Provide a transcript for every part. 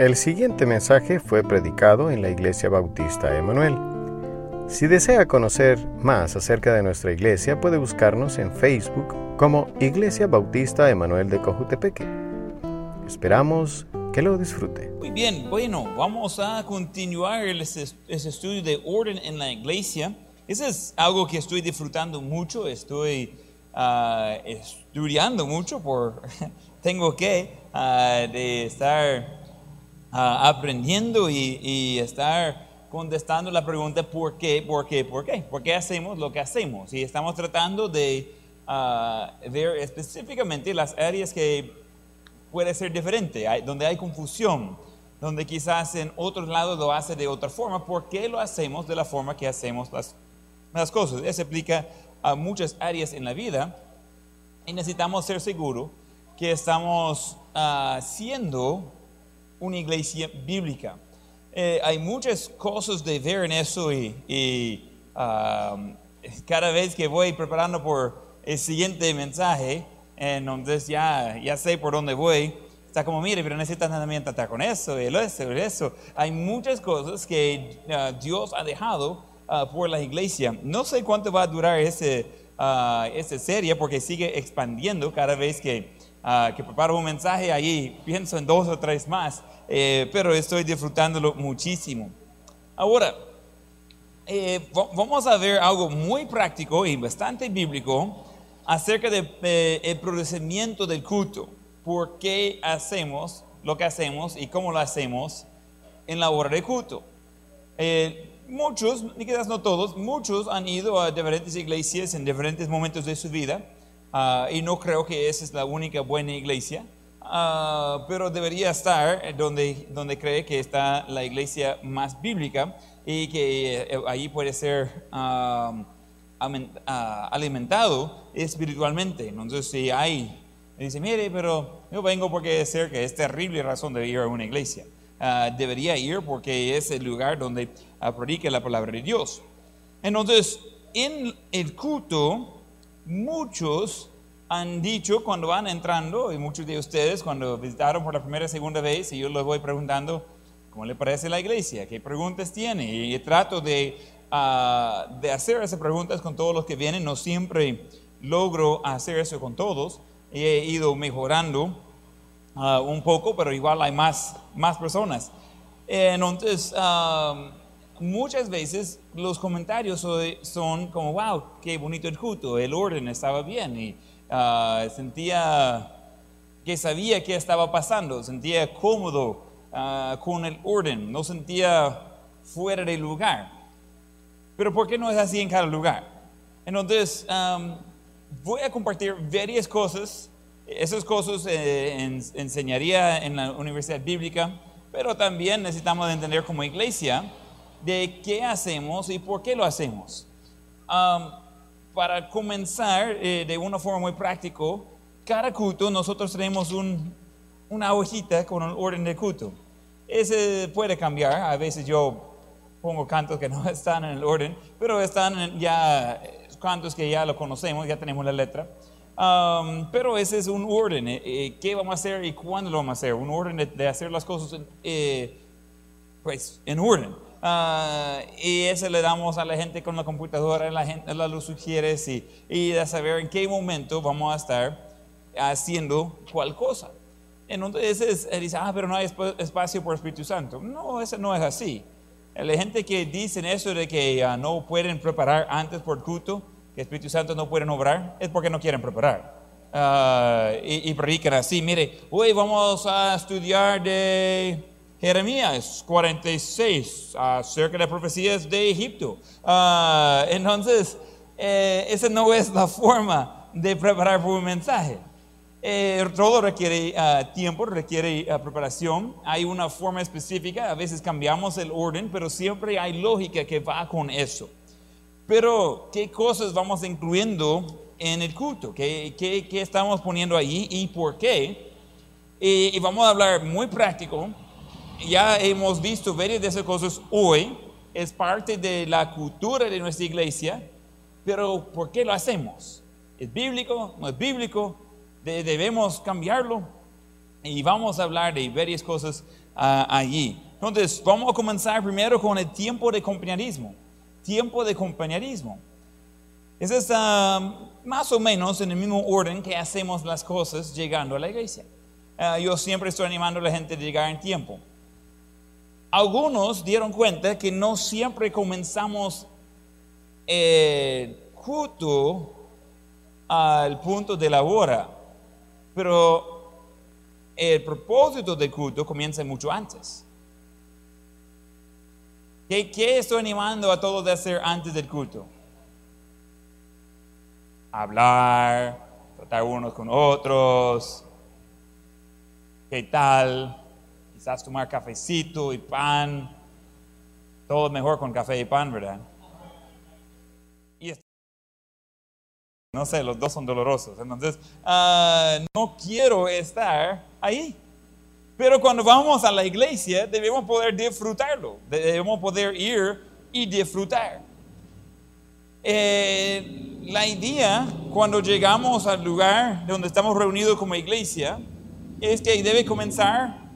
El siguiente mensaje fue predicado en la Iglesia Bautista Emanuel. Si desea conocer más acerca de nuestra iglesia, puede buscarnos en Facebook como Iglesia Bautista Emanuel de Cojutepeque. Esperamos que lo disfrute. Muy bien, bueno, vamos a continuar ese, estudio de orden en la iglesia. Eso es algo que estoy disfrutando mucho, estoy ah, estudiando mucho, por tengo que ah, estar aprendiendo y, estar contestando la pregunta ¿por qué? ¿por qué? ¿por qué? ¿Por qué hacemos lo que hacemos? Y estamos tratando de ver específicamente las áreas que puede ser diferente, donde hay confusión, donde quizás en otros lados lo hace de otra forma, ¿por qué lo hacemos de la forma que hacemos las, cosas? Eso aplica a muchas áreas en la vida y necesitamos ser seguros que estamos haciendo una iglesia bíblica. Eh, hay muchas cosas de ver en eso y, cada vez que voy preparando por el siguiente mensaje, entonces ya, ya sé por dónde voy. Está como, mire, pero necesitas también tratar con eso, y eso, eso. Hay muchas cosas que ah, Dios ha dejado uh, por la iglesia. No sé cuánto va a durar ese, uh, esa serie porque sigue expandiendo cada vez que, que preparo un mensaje. Ahí pienso en dos o tres más, eh, pero estoy disfrutándolo muchísimo. Ahora, eh, vamos a ver algo muy práctico y bastante bíblico acerca del de, eh, procedimiento del culto. ¿Por qué hacemos lo que hacemos y cómo lo hacemos en la hora de culto? Eh, muchos, ni quizás no todos, muchos han ido a diferentes iglesias en diferentes momentos de su vida uh, y no creo que esa es la única buena iglesia, uh, pero debería estar donde, donde cree que está la iglesia más bíblica y que eh, ahí puede ser... Uh, alimentado espiritualmente. Entonces, si hay, dice, mire, pero yo vengo porque es que es terrible razón de ir a una iglesia. Debería ir porque es el lugar donde predica la palabra de Dios. Entonces, en el culto, muchos han dicho cuando van entrando, y muchos de ustedes cuando visitaron por la primera y segunda vez, y yo les voy preguntando, ¿cómo le parece la iglesia? ¿Qué preguntas tiene? Y trato de de hacer esas preguntas con todos los que vienen. No siempre logro hacer eso con todos. He ido mejorando ah, un poco, pero igual hay más, más personas. Entonces, muchas veces los comentarios son como, wow, qué bonito el culto, el orden estaba bien y ah, sentía que sabía qué estaba pasando, sentía cómodo ah, con el orden, no sentía fuera de lugar. Pero ¿por qué no es así en cada lugar? Entonces, voy a compartir varias cosas. Esas cosas eh, enseñaría en la Universidad Bíblica, pero también necesitamos entender como iglesia de qué hacemos y por qué lo hacemos. para comenzar eh, de una forma muy práctica, cada culto nosotros tenemos un, una hojita con un orden de culto. Ese puede cambiar. A veces yo pongo cantos que no están en el orden, pero están ya cantos que ya lo conocemos, ya tenemos la letra. Um, pero ese es un orden, eh, eh, qué vamos a hacer y cuándo lo vamos a hacer, un orden de, hacer las cosas eh, pues en orden. Uh, y ese le damos a la gente con la computadora, la gente la lo sugiere y, y de saber en qué momento vamos a estar haciendo cuál cosa. Entonces dice, ah, pero no hay espacio por Espíritu Santo. No, eso no es así. La gente que dicen eso de que uh, no pueden preparar antes por culto, que Espíritu Santo no pueden obrar, es porque no quieren preparar. Uh, y, y, predican así, mire, hoy vamos a estudiar de Jeremías 46 acerca de profecías de Egipto. Uh, entonces, eh, esa no es la forma de preparar un mensaje. Eh, todo requiere ah, tiempo, requiere ah, preparación. Hay una forma específica, a veces cambiamos el orden, pero siempre hay lógica que va con eso. Pero, ¿qué cosas vamos incluyendo en el culto? ¿Qué, qué, qué estamos poniendo ahí y por qué? Y, vamos a hablar muy práctico. Ya hemos visto varias de esas cosas hoy. Es parte de la cultura de nuestra iglesia. Pero, ¿por qué lo hacemos? ¿Es bíblico? ¿No es bíblico? debemos cambiarlo. Y vamos a hablar de varias cosas ah, allí. Entonces, vamos a comenzar primero con el tiempo de compañerismo. Tiempo de compañerismo. Es ah, más o menos en el mismo orden que hacemos las cosas llegando a la iglesia. Ah, yo siempre estoy animando a la gente a llegar en tiempo. Algunos dieron cuenta que no siempre comenzamos el culto al punto de la hora, pero el propósito del culto comienza mucho antes. ¿Qué, qué estoy animando a todos a hacer antes del culto? Hablar, tratar unos con otros. ¿Qué tal? Quizás tomar cafecito y pan. Todo mejor con café y pan, ¿verdad? Y no sé, los dos son dolorosos. Entonces, ah, no quiero estar ahí. Pero cuando vamos a la iglesia, debemos poder disfrutarlo. Debemos poder ir y disfrutar. Eh, la idea, cuando llegamos al lugar donde estamos reunidos como iglesia, es que debe comenzar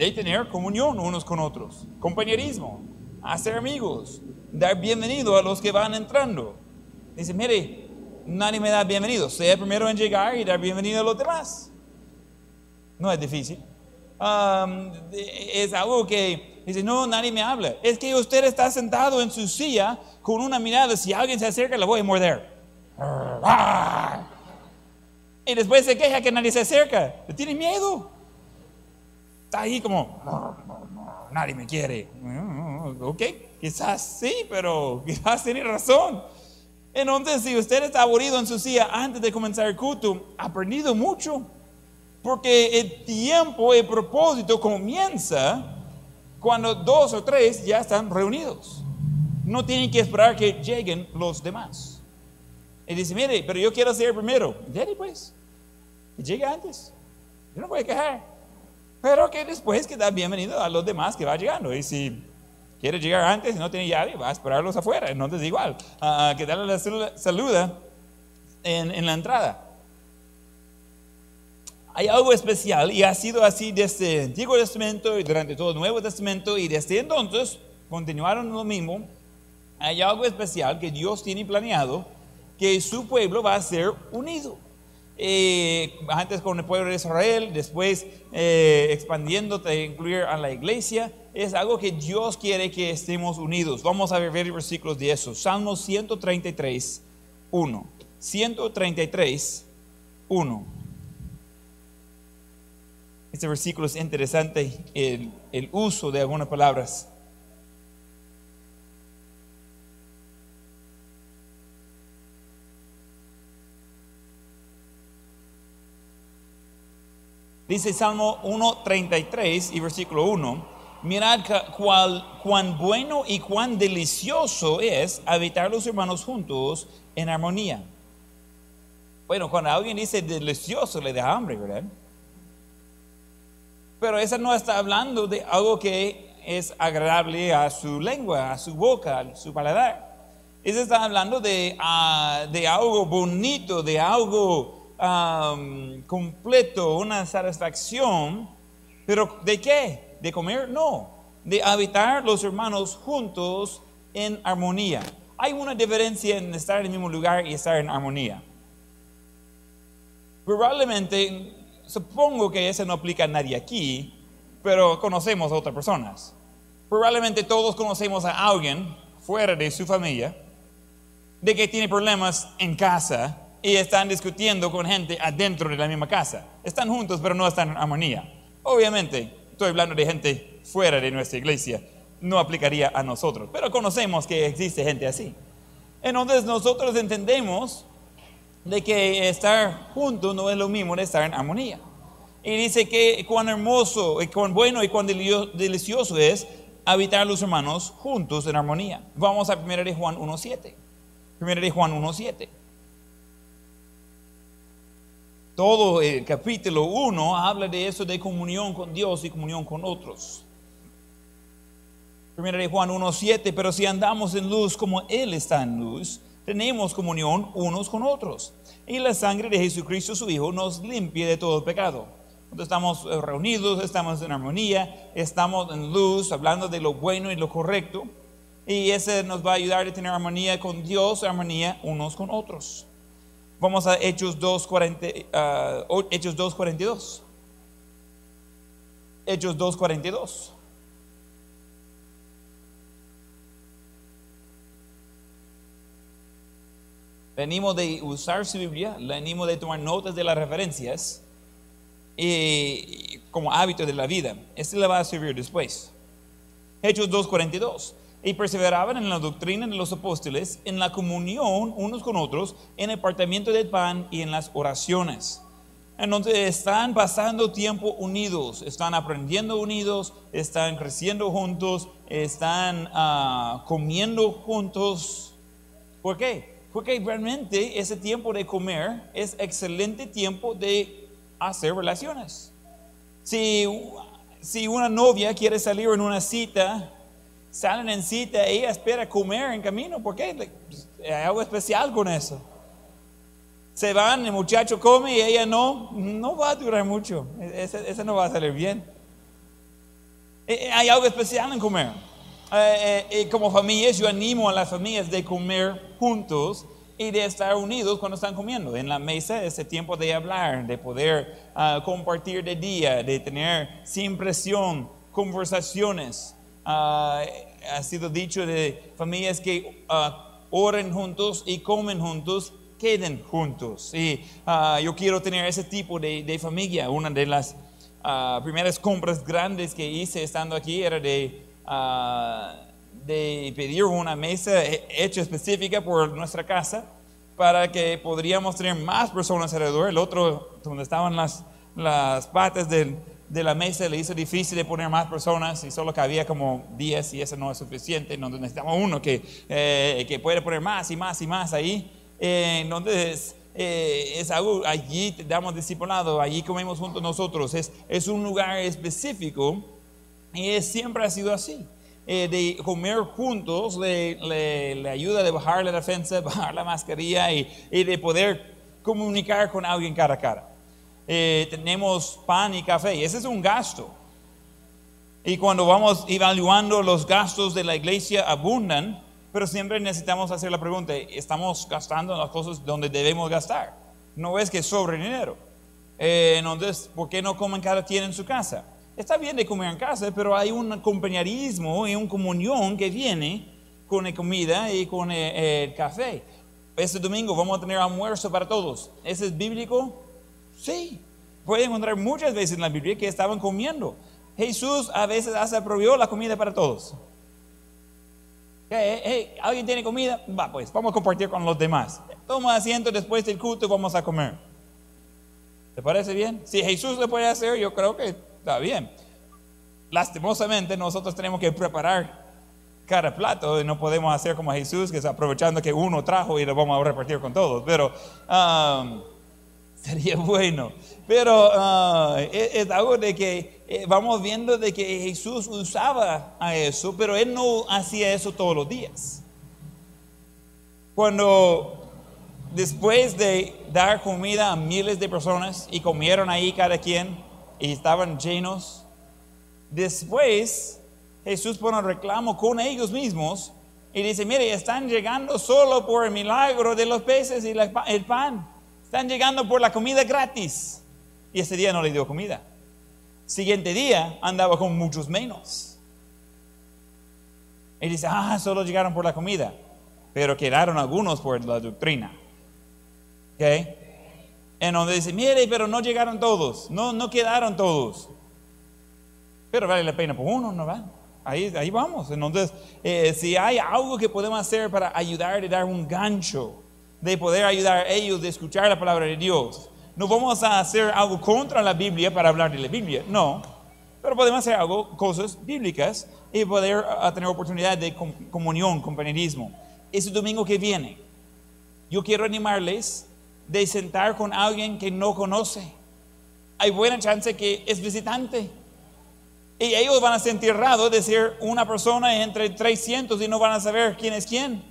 de tener comunión unos con otros, compañerismo, hacer amigos, dar bienvenido a los que van entrando. Dice, mire, nadie me da bienvenido, sea primero en llegar y dar bienvenido a los demás. No es difícil. es algo que dice, no, nadie me habla. Es que usted está sentado en su silla con una mirada, si alguien se acerca, le voy a morder. Y después se queja que nadie se acerca. Tiene miedo está ahí como, nadie me quiere. Ok, quizás sí, pero quizás tiene razón. Entonces, si usted está aburrido en su silla antes de comenzar el culto, ha perdido mucho. Porque el tiempo, el propósito comienza cuando dos o tres ya están reunidos. No tienen que esperar que lleguen los demás. Y dice, mire, pero yo quiero ser primero. Dale pues. Y llegue antes. Yo no voy a quejar. Pero que después que da bienvenido a los demás que va llegando. Y si quiere llegar antes y no tiene llave, va a esperarlos afuera. Entonces igual, uh, que darle la saluda en, en la entrada. Hay algo especial y ha sido así desde el Antiguo Testamento y durante todo el Nuevo Testamento y desde entonces continuaron lo mismo. Hay algo especial que Dios tiene planeado que su pueblo va a ser unido. Eh, antes con el pueblo de Israel, después eh, expandiéndote incluir a la iglesia, es algo que Dios quiere que estemos unidos. Vamos a ver, ver versículos de eso. Salmo 133, 1. 133, 1. Este versículo es interesante, el uso de algunas palabras. Dice Salmo 1.33 y versículo 1, mirad cuán bueno y cuán delicioso es habitar los hermanos juntos en armonía. Bueno, cuando alguien dice delicioso le da hambre, ¿verdad? Pero esa no está hablando de algo que es agradable a su lengua, a su boca, a su paladar. Esa está hablando de, ah, de algo bonito, de algo completo, una satisfacción, pero ¿de qué? ¿De comer? No, de habitar los hermanos juntos en armonía. Hay una diferencia en estar en el mismo lugar y estar en armonía. Probablemente, supongo que eso no aplica a nadie aquí, pero conocemos a otras personas. Probablemente todos conocemos a alguien fuera de su familia de que tiene problemas en casa y están discutiendo con gente adentro de la misma casa. Están juntos, pero no están en armonía. Obviamente, estoy hablando de gente fuera de nuestra iglesia. No aplicaría a nosotros, pero conocemos que existe gente así. Entonces nosotros entendemos de que estar juntos no es lo mismo de estar en armonía. Y dice que cuán hermoso, y cuán bueno y cuán delicioso es habitar los hermanos juntos en armonía. Vamos a 1 de Juan 1.7. 1 de Juan 1.7 todo el capítulo 1 habla de eso de comunión con Dios y comunión con otros. Primera de Juan 1.7, pero si andamos en luz como Él está en luz, tenemos comunión unos con otros. Y la sangre de Jesucristo su Hijo nos limpia de todo pecado. Cuando estamos eh, reunidos, estamos en armonía, estamos en luz, hablando de lo bueno y lo correcto. Y ese nos va a ayudar a tener armonía con Dios, armonía unos con otros. Vamos a Hechos 2.42. ah, o- Hechos 2.42. Hechos 2.42. Le animo de usar su Biblia, le animo de tomar notas de las referencias y, como hábito de la vida. Este le va a servir después. Hechos 2.42. Y perseveraban en la doctrina de los apóstoles, en la comunión unos con otros, en el partimiento del pan y en las oraciones. Entonces están pasando tiempo unidos, están aprendiendo unidos, están creciendo juntos, están ah, comiendo juntos. ¿Por qué? Porque realmente ese tiempo de comer es excelente tiempo de hacer relaciones. Si, si una novia quiere salir en una cita, salen en cita, ella espera comer en camino, porque hay algo especial con eso. Se van, el muchacho come y ella no, no va a durar mucho. Ese, ese no va a salir bien. Eh, eh, Hay algo especial en comer. Eh, eh, como familias, yo animo a las familias de comer juntos y de estar unidos cuando están comiendo. En la mesa, ese tiempo de hablar, de poder ah, compartir de día, de tener sin presión conversaciones. Ah, ha sido dicho de familias que ah, oren juntos y comen juntos, queden juntos. Y ah, yo quiero tener ese tipo de, familia. Una de las ah, primeras compras grandes que hice estando aquí era de, de pedir una mesa he- hecha específica por nuestra casa para que podríamos tener más personas alrededor. El otro, donde estaban las, las patas del- de la mesa, le hizo difícil poner más personas y solo cabía como 10 y eso no es suficiente. Entonces necesitamos uno que, eh, que puede poner más y más y más ahí. Eh, entonces, eh, es algo, allí damos discipulado, allí comemos juntos nosotros. Es, es un lugar específico y es- siempre ha sido así. Eh, de comer juntos le, le- le ayuda de bajar la defensa, bajar la mascarilla y, y de poder comunicar con alguien cara a cara. Eh, tenemos pan y café, ese es un gasto. Y cuando vamos evaluando los gastos de la iglesia abundan, pero siempre necesitamos hacer la pregunta, ¿estamos gastando en las cosas donde debemos gastar? No es que sobre dinero. Eh, entonces, ¿por qué no comen cada quien en su casa? Está bien de comer en casa, pero hay un compañerismo y una comunión que viene con la comida y con el, el café. Este domingo vamos a tener almuerzo para todos. ¿Ese es bíblico? Sí. Puede encontrar muchas veces en la Biblia que estaban comiendo. Jesús a veces hasta prohibió la comida para todos. Hey, hey, ¿Alguien tiene comida? Va, pues, vamos a compartir con los demás. Toma asiento después del culto y vamos a comer. ¿Te parece bien? Si Jesús lo puede hacer, yo creo que está bien. Lastimosamente, nosotros tenemos que preparar cada plato y no podemos hacer como Jesús, que es aprovechando que uno trajo y lo vamos a repartir con todos. Pero um, sería bueno. Pero ah, es, es algo de que eh, vamos viendo de que Jesús usaba a eso, pero él no hacía eso todos los días. Cuando después de dar comida a miles de personas y comieron ahí cada quien y estaban llenos, después Jesús pone un reclamo con ellos mismos y dice, mire, están llegando solo por el milagro de los peces y la- el pan. Están llegando por la comida gratis. Y ese día no le dio comida. Siguiente día andaba con muchos menos. Y dice, ah, solo llegaron por la comida. Pero quedaron algunos por la doctrina. ¿Ok? En donde dice, mire, pero no llegaron todos. No, no quedaron todos. Pero vale la pena por uno, ¿no va? Ahí, ahí vamos. Entonces, eh, si hay algo que podemos hacer para ayudar y dar un gancho, de poder ayudar a ellos de escuchar la palabra de Dios, no vamos a hacer algo contra la Biblia para hablar de la Biblia, no. Pero podemos hacer algo, cosas bíblicas, y poder ah, tener oportunidad de com- comunión, compañerismo. Ese domingo que viene, yo quiero animarles de sentar con alguien que no conoce. Hay buena chance que es visitante. Y ellos van a sentir raro decir una persona entre 300 y no van a saber quién es quién.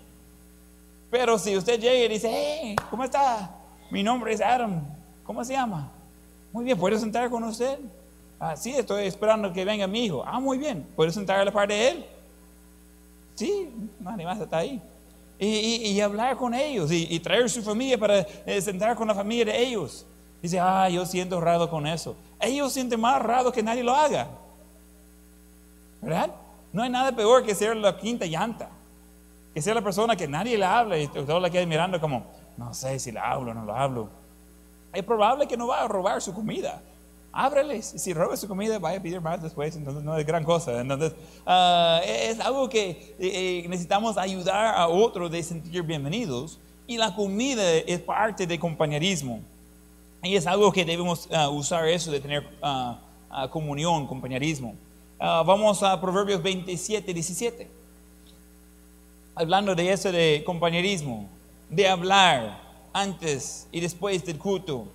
Pero si usted llega y dice, hey, ¿cómo está? Mi nombre es Adam. ¿Cómo se llama? Muy bien, ¿puedo sentar con usted? Ah, sí, estoy esperando que venga mi hijo. Ah, muy bien, ¿puedo sentar a la par de él? Sí, nadie más está ahí. Y, hablar con ellos y, traer su familia para eh, sentar con la familia de ellos. Dice, ah, yo siento raro con eso. Ellos sienten más raro que nadie lo haga. ¿Verdad? No hay nada peor que ser la quinta llanta. Que ser la persona que nadie le habla y todo la queda mirando como, no sé si la hablo o no lo hablo. Es probable que no va a robar su comida. Ábrele, si roba su comida, vaya a pedir más después, entonces no es gran cosa. Entonces, ah, es algo que eh, eh, necesitamos ayudar a otros de sentir bienvenidos y la comida es parte del compañerismo. Y es algo que debemos ah, usar eso de tener uh, comunión, compañerismo. vamos a Proverbios 27, 17. Hablando de eso de compañerismo, de hablar antes y después del culto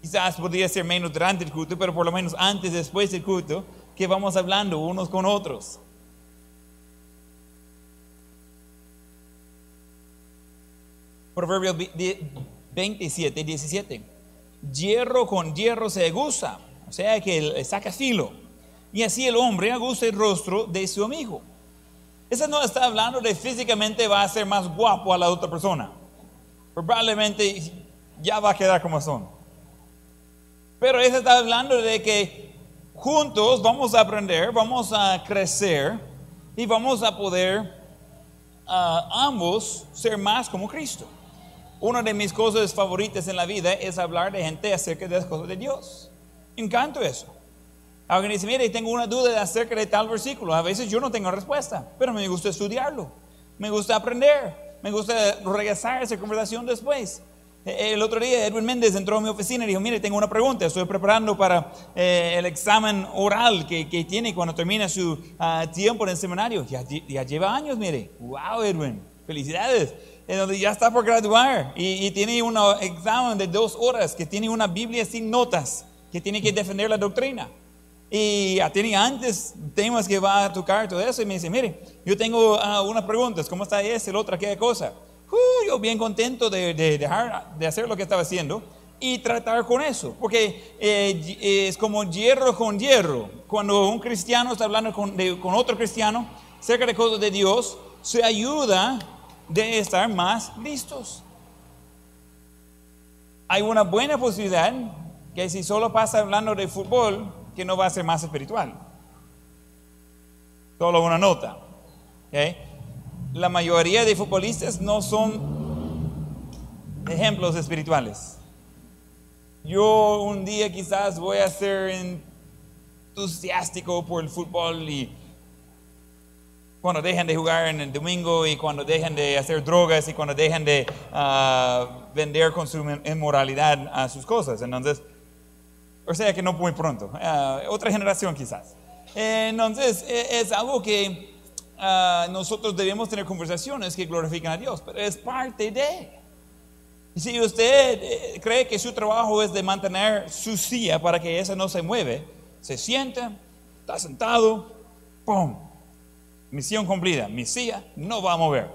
Quizás podría ser menos durante el culto, pero por lo menos antes, después del culto, que vamos hablando unos con otros. Proverbios 27, 17. Hierro con hierro se aguza, o sea que saca filo. Y así el hombre aguza el rostro de su amigo. Eso no está hablando de físicamente va a ser más guapo a la otra persona. Probablemente ya va a quedar como son. Pero eso está hablando de que juntos vamos a aprender, vamos a crecer y vamos a poder ah, ambos ser más como Cristo. Una de mis cosas favoritas en la vida es hablar de gente acerca de las cosas de Dios. Encanto eso. Alguien dice, mire, tengo una duda acerca de tal versículo. A veces yo no tengo respuesta, pero me gusta estudiarlo. Me gusta aprender. Me gusta regresar a esa conversación después. El otro día Edwin Méndez entró a mi oficina y dijo, mire, tengo una pregunta, estoy preparando para eh, el examen oral que, tiene cuando termina su ah, tiempo en el seminario. Ya, lleva años, mire. Wow, Edwin, felicidades. ya está por graduar y, tiene un examen de dos horas que tiene una Biblia sin notas, que tiene que defender la doctrina. Y ya tenía antes temas que va a tocar todo eso y me dice, mire, yo tengo uh, unas preguntas, ¿cómo está ese, el otro, aquella cosa? Uh, yo bien contento de, dejar de hacer lo que estaba haciendo y tratar con eso, porque eh, es como hierro con hierro. Cuando un cristiano está hablando con, con otro cristiano cerca de cosas de Dios, se ayuda de estar más listos. Hay una buena posibilidad que si solo pasa hablando de fútbol, que no va a ser más espiritual. Solo una nota. la mayoría de futbolistas no son ejemplos espirituales. Yo un día quizás voy a ser entusiástico por el fútbol y cuando dejan de jugar en el domingo y cuando dejan de hacer drogas y cuando dejan de ah, vender con su inmoralidad a sus cosas. Entonces, o sea que no muy pronto, ah, otra generación quizás. Entonces, e, es algo que Ah, nosotros debemos tener conversaciones que glorifican a Dios, pero es parte de. si usted eh, cree que su trabajo es de mantener su silla para que esa no se mueve, se sienta, está sentado, ¡pum! Misión cumplida, mi silla no va a mover.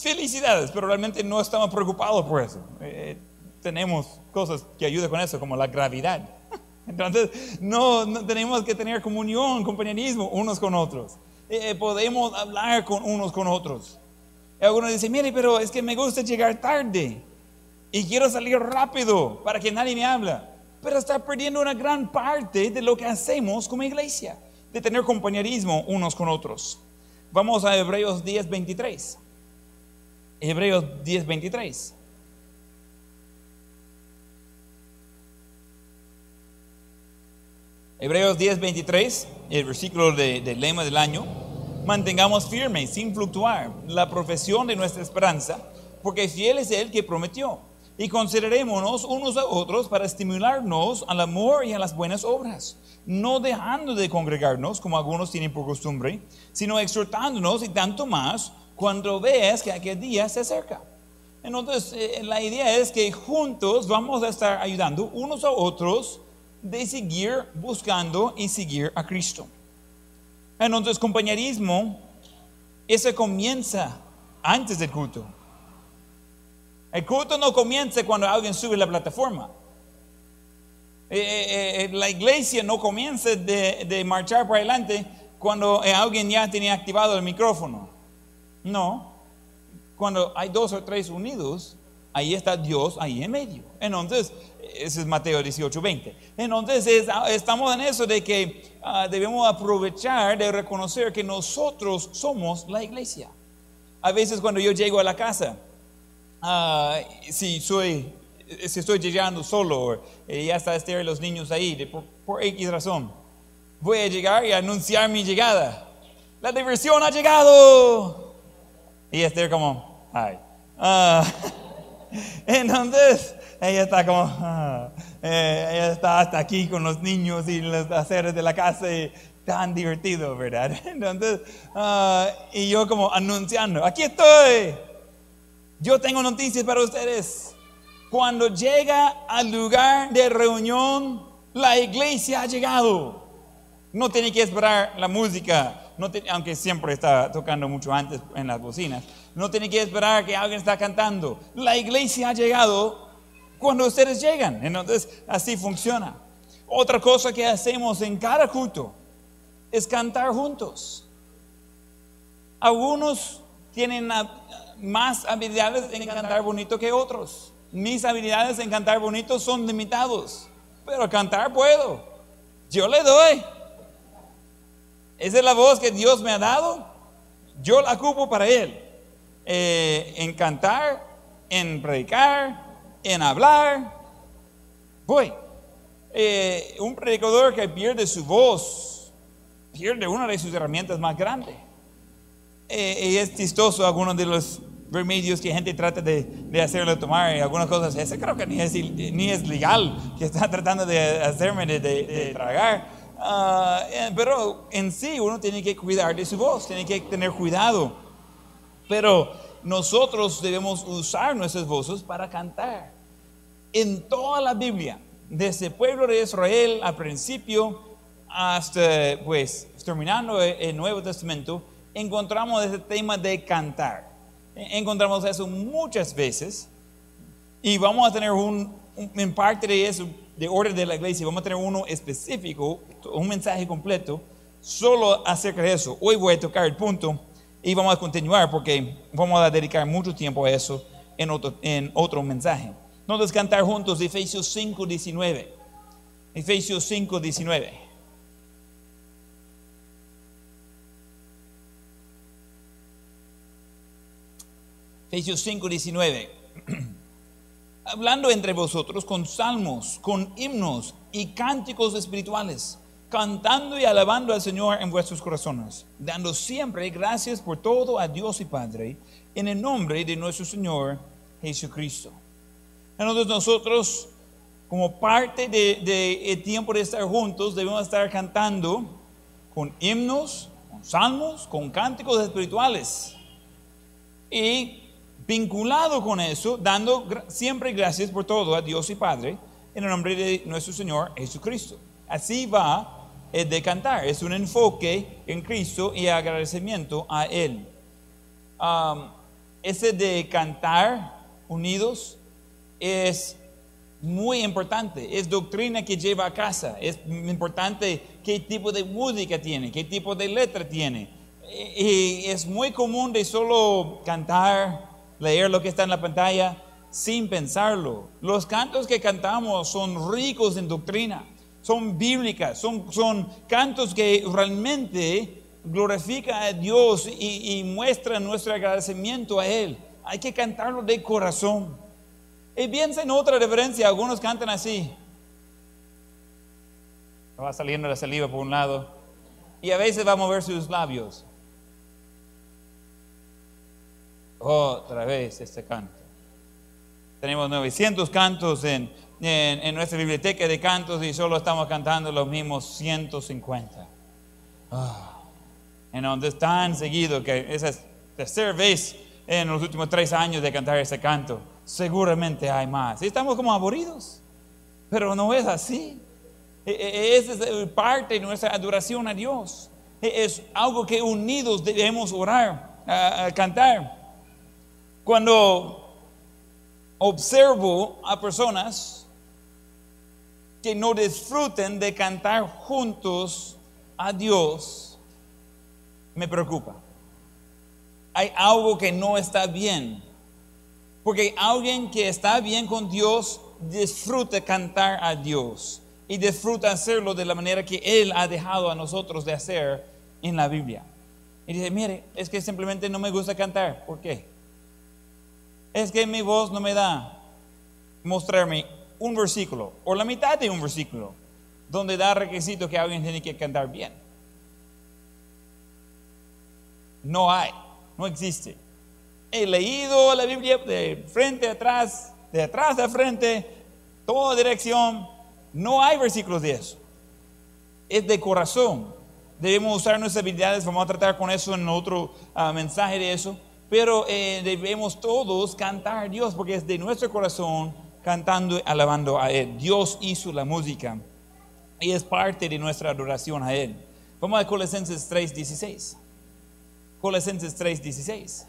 Felicidades, pero realmente no estamos preocupados por eso. Eh, tenemos cosas que ayudan con eso, como la gravedad. Entonces, no, no tenemos que tener comunión, compañerismo unos con otros. Eh, podemos hablar con unos con otros. Y algunos dicen, mire, pero es que me gusta llegar tarde y quiero salir rápido para que nadie me habla. Pero está perdiendo una gran parte de lo que hacemos como iglesia, de tener compañerismo unos con otros. Vamos a Hebreos 10, 23. Hebreos 10, Hebreos 10, 23, el versículo del de lema del año. Mantengamos firme, sin fluctuar, la profesión de nuestra esperanza, porque fiel es el que prometió. Y considerémonos unos a otros para estimularnos al amor y a las buenas obras, no dejando de congregarnos como algunos tienen por costumbre, sino exhortándonos y tanto más cuando veas que aquel día se acerca. Entonces, eh, la idea es que juntos vamos a estar ayudando unos a otros de seguir buscando y seguir a Cristo. Entonces, compañerismo, ese comienza antes del culto. El culto no comienza cuando alguien sube la plataforma. Eh, eh, eh, la iglesia no comienza de, de marchar para adelante cuando alguien ya tiene activado el micrófono. No. Cuando hay dos o tres unidos, ahí está Dios ahí en medio. Entonces, ese es Mateo 18, 20. Entonces, es- estamos en eso de que ah, debemos aprovechar de reconocer que nosotros somos la iglesia. A veces cuando yo llego a la casa, ah, si soy, si estoy llegando solo, eh, ya está Esther los niños ahí, por, por X razón, voy a llegar y anunciar mi llegada. La diversión ha llegado. Y Esther como, ay. Ah, entonces, ella está como, ah, eh, ella está hasta aquí con los niños y los haceres de la casa y tan divertido, ¿verdad? Entonces, ah, y yo como anunciando, aquí estoy. Yo tengo noticias para ustedes. Cuando llega al lugar de reunión, la iglesia ha llegado. No tiene que esperar la música, no aunque siempre está tocando mucho antes en las bocinas. No tiene que esperar que alguien está cantando. La iglesia ha llegado cuando ustedes llegan. Entonces, así funciona. Otra cosa que hacemos en cada culto es cantar juntos. Algunos tienen más habilidades en cantar bonito que otros. Mis habilidades en cantar bonito son limitados, pero cantar puedo. Yo le doy. Esa es la voz que Dios me ha dado. Yo la ocupo para Él. Eh, en cantar, en predicar, en hablar. Voy. Eh, un predicador que pierde su voz, pierde una de sus herramientas más grandes. Eh, y es chistoso algunos de los remedios que gente trata de, hacerle tomar y algunas cosas. Ese creo que ni es, ni es legal que está tratando de hacerme de, de- de tragar. Ah, eh, pero en sí uno tiene que cuidar de su voz, tiene que tener cuidado. Pero nosotros debemos usar nuestras voces para cantar. En toda la Biblia, desde el pueblo de Israel al principio hasta, pues, terminando el el Nuevo Testamento, encontramos ese tema de cantar. E- Encontramos eso muchas veces y vamos a tener un- en parte de eso, de orden de la iglesia, vamos a tener uno específico, un mensaje completo, solo acerca de eso. Hoy voy a tocar el punto y vamos a continuar porque vamos a dedicar mucho tiempo a eso en otro, en otro mensaje. Entonces, cantar juntos Efesios 5, 19. Efesios 5, 19. Efesios 5, 19. Hablando entre vosotros con salmos, con himnos y cánticos espirituales, cantando y alabando al Señor en vuestros corazones, dando siempre gracias por todo a Dios y Padre, en el nombre de nuestro Señor Jesucristo. Entonces nosotros, como parte del de, tiempo de estar juntos, debemos estar cantando con himnos, con salmos, con cánticos espirituales. Y vinculado con eso, dando siempre gracias por todo a Dios y Padre, en el nombre de nuestro Señor Jesucristo. Así va el de cantar, es un enfoque en Cristo y agradecimiento a Él. Ese de cantar unidos es muy importante, es doctrina que lleva a casa, es importante qué tipo de música tiene, qué tipo de letra tiene. Y es muy común de solo cantar, leer lo que está en la pantalla sin pensarlo. Los cantos que cantamos son ricos en doctrina, son bíblicas, son, son cantos que realmente glorifican a Dios y, y muestran nuestro agradecimiento a Él. Hay que cantarlo de corazón. Y piensa en otra referencia, algunos cantan así. Va saliendo la saliva por un lado. Y a veces va a mover sus labios. Otra vez este canto. Tenemos 900 cantos en, en, en nuestra biblioteca de cantos y solo estamos cantando los mismos 150. Ah. Entonces, tan seguido que esa es tercera vez en los últimos tres años de cantar ese canto. Seguramente hay más. Estamos como aburridos. Pero no es así. E- e- Esa es parte de nuestra adoración a Dios. E- Es algo que unidos debemos orar, cantar. Cuando observo a personas que no disfruten de cantar juntos a Dios, me preocupa. Hay algo que no está bien. Porque alguien que está bien con Dios disfruta cantar a Dios y disfruta hacerlo de la manera que Él ha dejado a nosotros de hacer en la Biblia. Y dice, mire, es que simplemente no me gusta cantar. ¿Por qué? Es que mi voz no me da mostrarme un versículo o la mitad de un versículo donde da requisito que alguien tiene que cantar bien. No hay, no existe. He leído la Biblia de frente a atrás, de atrás a frente, toda dirección. No hay versículos de eso. Es de corazón. Debemos usar nuestras habilidades. Vamos a tratar con eso en otro ah, mensaje de eso. Pero eh, debemos todos cantar a Dios porque es de nuestro corazón cantando y alabando a Él. Dios hizo la música y es parte de nuestra adoración a Él. Vamos a Colosenses 3:16. Colosenses 3:16.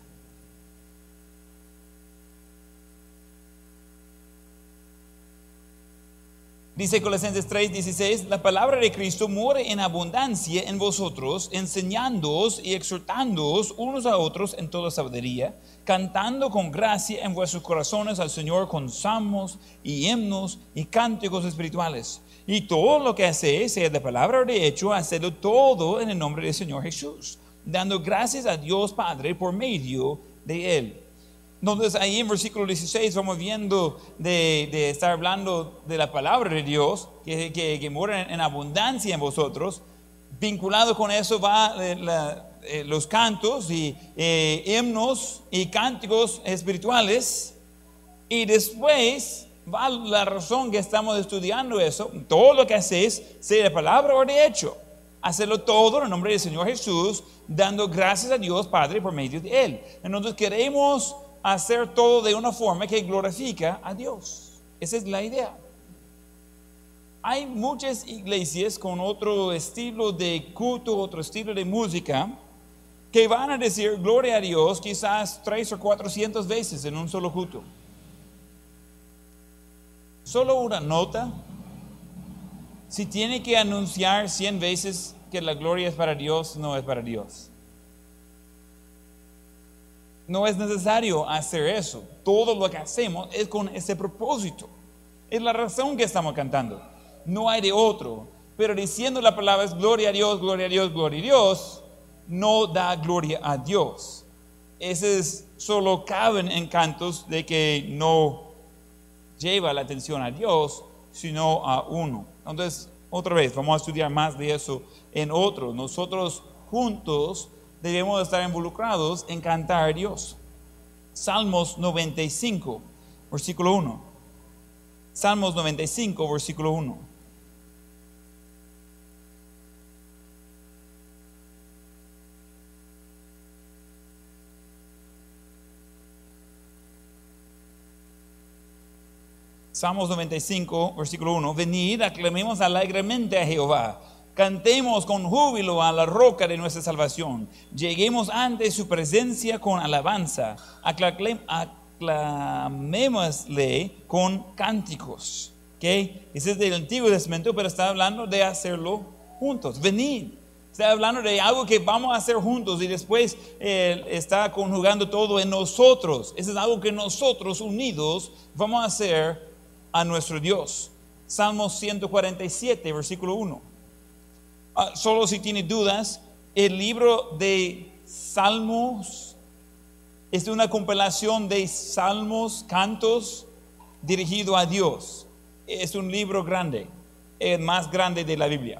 Dice Colosenses 3:16, la palabra de Cristo muere en abundancia en vosotros, enseñándoos y exhortándoos unos a otros en toda sabiduría, cantando con gracia en vuestros corazones al Señor con salmos y himnos y cánticos espirituales. Y todo lo que hacéis, sea de palabra o de hecho, hacedlo todo en el nombre del Señor Jesús, dando gracias a Dios Padre por medio de Él. Entonces ahí en versículo 16 vamos viendo de, estar hablando de la palabra de Dios, que, que, que muere en abundancia en vosotros. Vinculado con eso va eh, eh, los cantos y eh, himnos y cánticos espirituales. Y después va la razón que estamos estudiando eso. Todo lo que hacéis, sea de palabra o de hecho, hacerlo todo en el nombre del Señor Jesús, dando gracias a Dios Padre por medio de Él. Entonces queremos hacer todo de una forma que glorifica a Dios. Esa es la idea. Hay muchas iglesias con otro estilo de culto, otro estilo de música, que van a decir gloria a Dios quizás tres o cuatrocientas veces en un solo culto. Solo una nota. Si tiene que anunciar cien veces que la gloria es para Dios, no es para Dios. No es necesario hacer eso. Todo lo que hacemos es con ese propósito. Es la razón que estamos cantando. No hay de otro. Pero diciendo la palabra es gloria a Dios, gloria a Dios, gloria a Dios, no da gloria a Dios. Ese es solo caben en cantos de que no lleva la atención a Dios, sino a uno. Entonces, otra vez, vamos a estudiar más de eso en otro. Nosotros juntos debemos estar involucrados en cantar a Dios. Salmos 95, versículo 1. Salmos 95, versículo 1. Salmos 95, versículo 1. Venid, aclamemos alegremente a Jehová Cantemos con júbilo a la roca de nuestra salvación. Lleguemos ante su presencia con alabanza. Aclamémosle con cánticos. ¿Okay? Ese es del Antiguo Testamento, pero está hablando de hacerlo juntos. Venid. Está hablando de algo que vamos a hacer juntos y después eh, está conjugando todo en nosotros. Eso es algo que nosotros unidos vamos a hacer a nuestro Dios. Salmos 147, versículo 1. Ah, solo si tiene dudas, el libro de Salmos es una compilación de salmos, cantos dirigido a Dios. Es un libro grande, el más grande de la Biblia.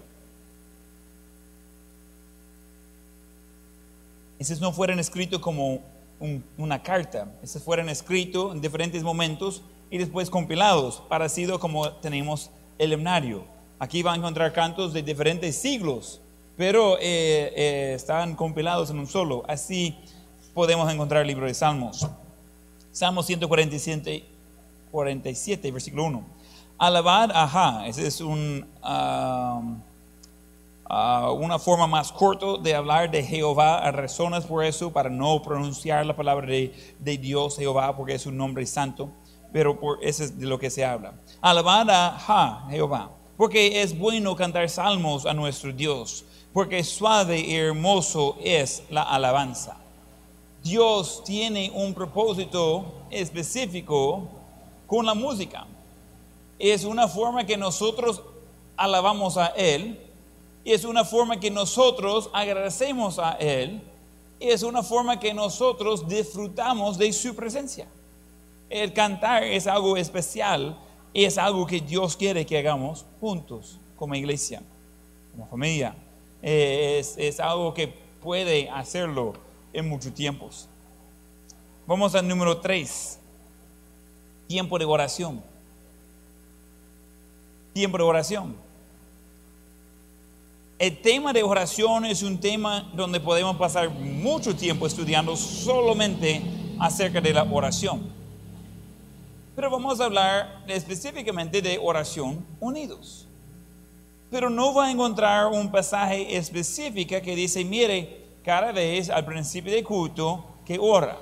Esos no fueron escritos como una carta, esos fueron escritos en diferentes momentos y después compilados, parecido como tenemos el himnario. Aquí va a encontrar cantos de diferentes siglos, pero eh, eh, están compilados en un solo. Así podemos encontrar el libro de Salmos. Salmos 147, 47, versículo 1. Alabad, ajá, esa es un, ah, una forma más corta de hablar de Jehová. Razones por eso, para no pronunciar la palabra de, de Dios, Jehová, porque es un nombre santo, pero por eso es de lo que se habla. Alabad a Jehová porque es bueno cantar salmos a nuestro Dios, porque suave y hermoso es la alabanza. Dios tiene un propósito específico con la música. Es una forma que nosotros alabamos a Él, es una forma que nosotros agradecemos a Él, es una forma que nosotros disfrutamos de su presencia. El cantar es algo especial es algo que Dios quiere que hagamos juntos como iglesia, como familia. Eh, es, es algo que puede hacerlo en muchos tiempos. Vamos al número 3, tiempo de oración. Tiempo de oración. El tema de oración es un tema donde podemos pasar mucho tiempo estudiando solamente acerca de la oración. Pero vamos a hablar específicamente de oración unidos. Pero no va a encontrar un pasaje específico que dice, mire, cada vez al principio del culto que ora.